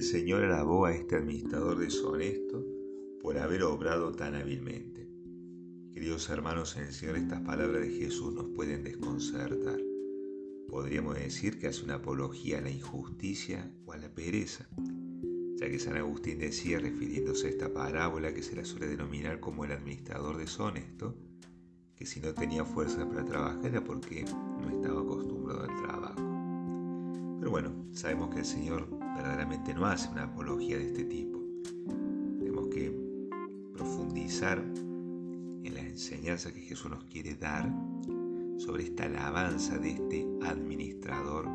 El Señor alabó a este administrador deshonesto por haber obrado tan hábilmente. Queridos hermanos, en el Señor estas palabras de Jesús nos pueden desconcertar. Podríamos decir que hace una apología a la injusticia o a la pereza, ya que San Agustín decía, refiriéndose a esta parábola que se la suele denominar como el administrador deshonesto, que si no tenía fuerza para trabajar era porque no estaba acostumbrado al trabajo. Pero bueno, sabemos que el Señor verdaderamente no hace una apología de este tipo. Tenemos que profundizar en la enseñanza que Jesús nos quiere dar sobre esta alabanza de este administrador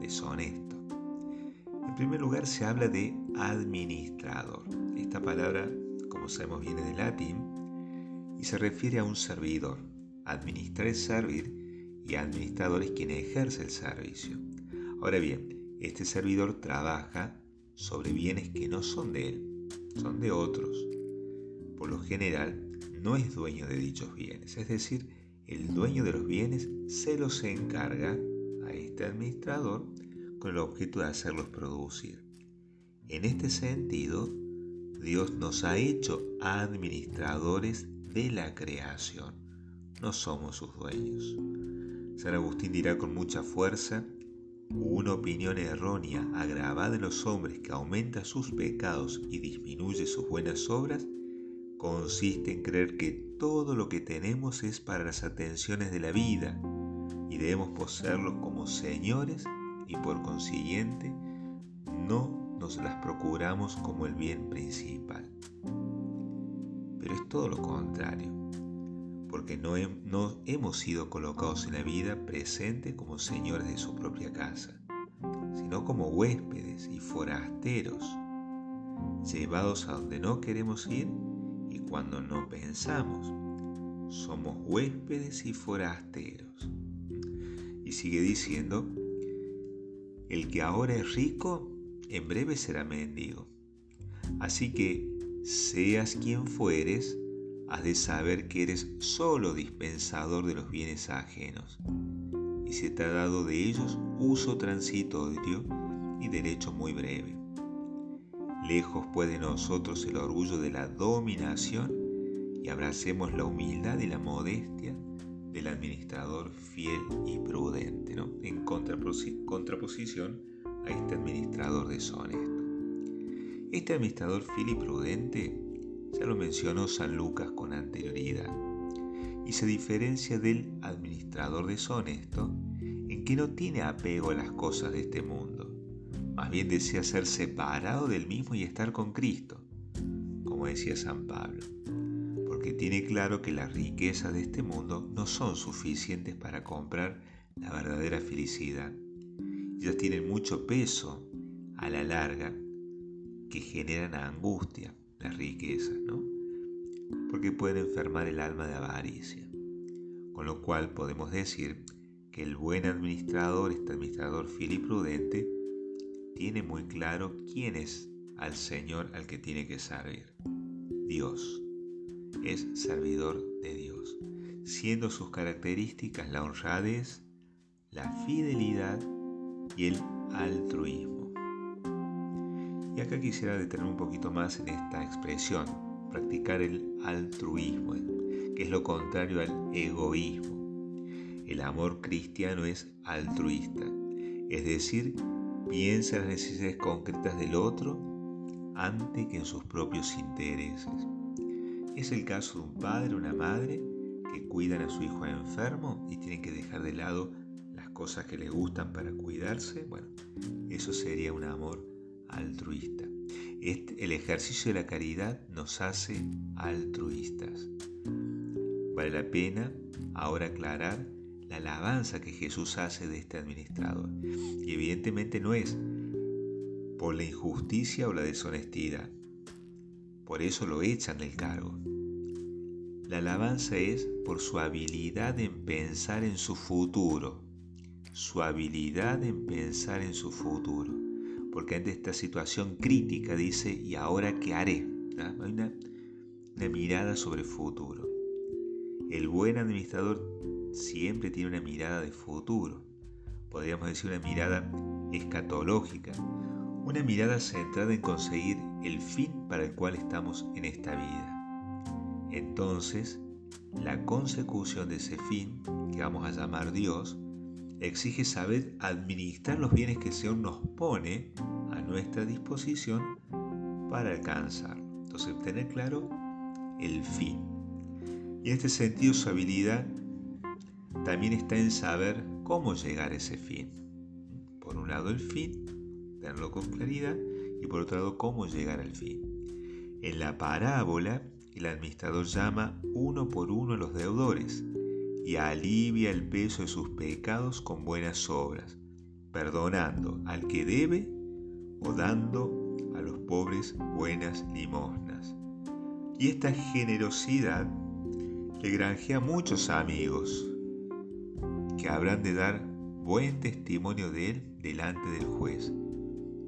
deshonesto. En primer lugar se habla de administrador. Esta palabra, como sabemos, viene del latín y se refiere a un servidor. Administrar es servir y administrador es quien ejerce el servicio. Ahora bien, este servidor trabaja sobre bienes que no son de él, son de otros. Por lo general, no es dueño de dichos bienes, es decir, el dueño de los bienes se los encarga a este administrador con el objeto de hacerlos producir. En este sentido, Dios nos ha hecho administradores de la creación. No somos sus dueños. San Agustín dirá con mucha fuerza, una opinión errónea agravada en los hombres que aumenta sus pecados y disminuye sus buenas obras, consiste en creer que todo lo que tenemos es para las atenciones de la vida y debemos poseerlos como señores y por consiguiente no nos las procuramos como el bien principal. Pero es todo lo contrario, porque no, hemos sido colocados en la vida presente como señores de su propia casa, sino como huéspedes y forasteros, llevados a donde no queremos ir y cuando no pensamos. Somos huéspedes y forasteros. Y sigue diciendo, el que ahora es rico, en breve será mendigo. Así que Seas quien fueres, has de saber que eres solo dispensador de los bienes ajenos, y se te ha dado de ellos uso transitorio y derecho muy breve. Lejos pues de nosotros el orgullo de la dominación y abracemos la humildad y la modestia del administrador fiel y prudente, ¿no? en contraposición a este administrador deshonesto. Este administrador fiel y prudente ya lo mencionó San Lucas con anterioridad. Y se diferencia del administrador deshonesto en que no tiene apego a las cosas de este mundo, más bien desea ser separado del mismo y estar con Cristo, como decía San Pablo, porque tiene claro que las riquezas de este mundo no son suficientes para comprar la verdadera felicidad. Ellas tienen mucho peso a la larga que generan angustia, las riquezas, ¿no? Porque pueden enfermar el alma de avaricia. Con lo cual podemos decir que el buen administrador, este administrador fiel y prudente, tiene muy claro quién es al Señor al que tiene que servir. Dios. Es servidor de Dios, siendo sus características la honradez, la fidelidad y el altruismo. Y acá quisiera detener un poquito más en esta expresión, practicar el altruismo, que es lo contrario al egoísmo. El amor cristiano es altruista, es decir, piensa en las necesidades concretas del otro antes que en sus propios intereses. Es el caso de un padre o una madre que cuidan a su hijo enfermo y tienen que dejar de lado las cosas que les gustan para cuidarse. Bueno, eso sería un amor altruista. Este, el ejercicio de la caridad nos hace altruistas. Vale la pena ahora aclarar la alabanza que Jesús hace de este administrador. Y evidentemente no es por la injusticia o la deshonestidad. Por eso lo echan del cargo. La alabanza es por su habilidad en pensar en su futuro. Su habilidad en pensar en su futuro porque ante esta situación crítica dice, ¿y ahora qué haré? Hay una, mirada sobre el futuro. El buen administrador siempre tiene una mirada de futuro, podríamos decir una mirada escatológica, Una mirada centrada en conseguir el fin para el cual estamos en esta vida. Entonces, la consecución de ese fin, que vamos a llamar Dios, exige saber administrar los bienes que Señor nos pone a nuestra disposición para alcanzar. Entonces, tener claro el fin. Y en este sentido, su habilidad también está en saber cómo llegar a ese fin. Por un lado, el fin, tenerlo con claridad, y por otro lado, cómo llegar al fin. En la parábola, el administrador llama uno por uno a los deudores y alivia el peso de sus pecados con buenas obras, perdonando al que debe o dando a los pobres buenas limosnas. Y esta generosidad le granjea muchos amigos que habrán de dar buen testimonio de él delante del juez,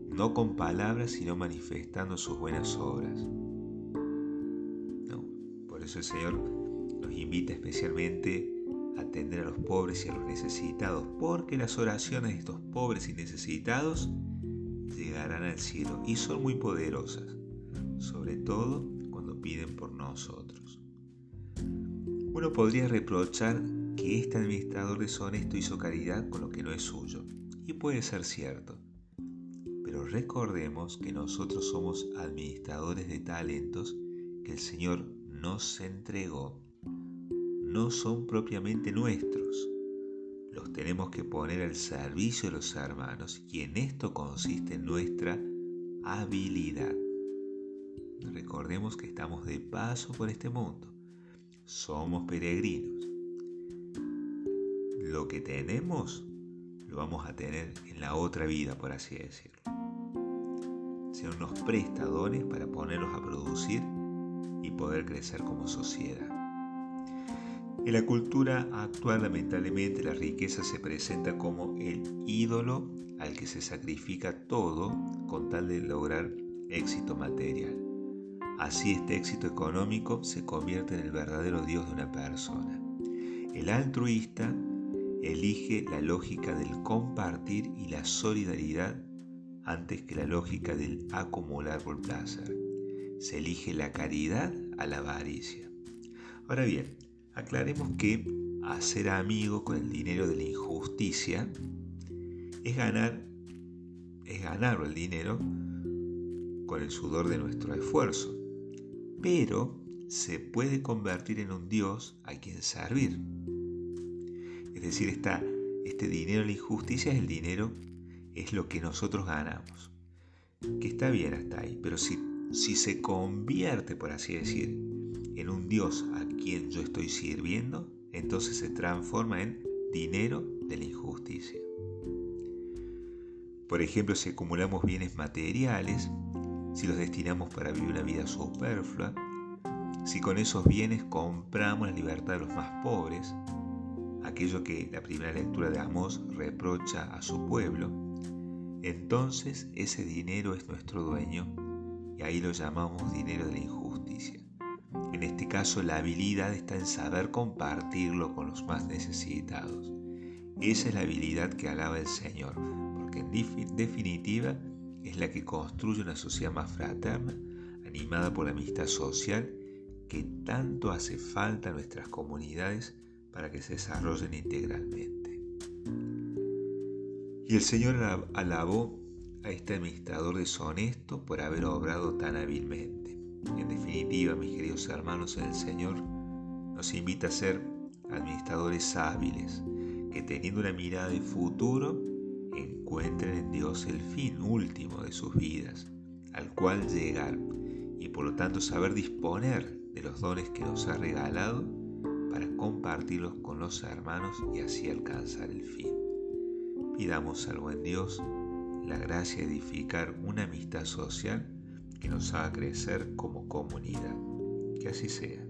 no con palabras, sino manifestando sus buenas obras. por eso el Señor nos invita especialmente atender a los pobres y a los necesitados, porque las oraciones de estos pobres y necesitados llegarán al cielo y son muy poderosas, sobre todo cuando piden por nosotros. Uno podría reprochar que este administrador deshonesto hizo caridad con lo que no es suyo, y puede ser cierto. Pero recordemos que nosotros somos administradores de talentos que el Señor nos entregó. No son propiamente nuestros. Los tenemos que poner al servicio de los hermanos y en esto consiste nuestra habilidad. Recordemos que estamos de paso por este mundo. Somos peregrinos lo que tenemos lo vamos a tener en la otra vida, por así decirlo. El Señor nos presta dones para ponerlos a producir y poder crecer como sociedad. En la cultura actual, lamentablemente, la riqueza se presenta como el ídolo al que se sacrifica todo con tal de lograr éxito material. Así este éxito económico se convierte en el verdadero Dios de una persona. El altruista elige la lógica del compartir y la solidaridad antes que la lógica del acumular por placer. Se elige la caridad a la avaricia. Ahora bien, aclaremos que hacer amigo con el dinero de la injusticia es ganar es ganar el dinero con el sudor de nuestro esfuerzo, pero se puede convertir en un Dios a quien servir. Es decir, este dinero de la injusticia es el dinero, es lo que nosotros ganamos. Que está bien hasta ahí, pero si, si se convierte, por así decir, en un Dios a quien yo estoy sirviendo, entonces se transforma en dinero de la injusticia. Por ejemplo, si acumulamos bienes materiales, si los destinamos para vivir una vida superflua, si con esos bienes compramos la libertad de los más pobres, aquello que la primera lectura de Amós reprocha a su pueblo, entonces ese dinero es nuestro dueño y ahí lo llamamos dinero de la injusticia. En este caso la habilidad está en saber compartirlo con los más necesitados. Esa es la habilidad que alaba el Señor, porque en definitiva es la que construye una sociedad más fraterna, animada por la amistad social que tanto hace falta a nuestras comunidades para que se desarrollen integralmente. Y el Señor alabó a este administrador deshonesto por haber obrado tan hábilmente. En definitiva, mis queridos hermanos el Señor, nos invita a ser administradores hábiles, que teniendo una mirada de futuro, encuentren en Dios el fin último de sus vidas, al cual llegar, y por lo tanto saber disponer de los dones que nos ha regalado para compartirlos con los hermanos y así alcanzar el fin. Pidamos al buen Dios la gracia de edificar una amistad social que nos haga crecer como comunidad. Que así sea.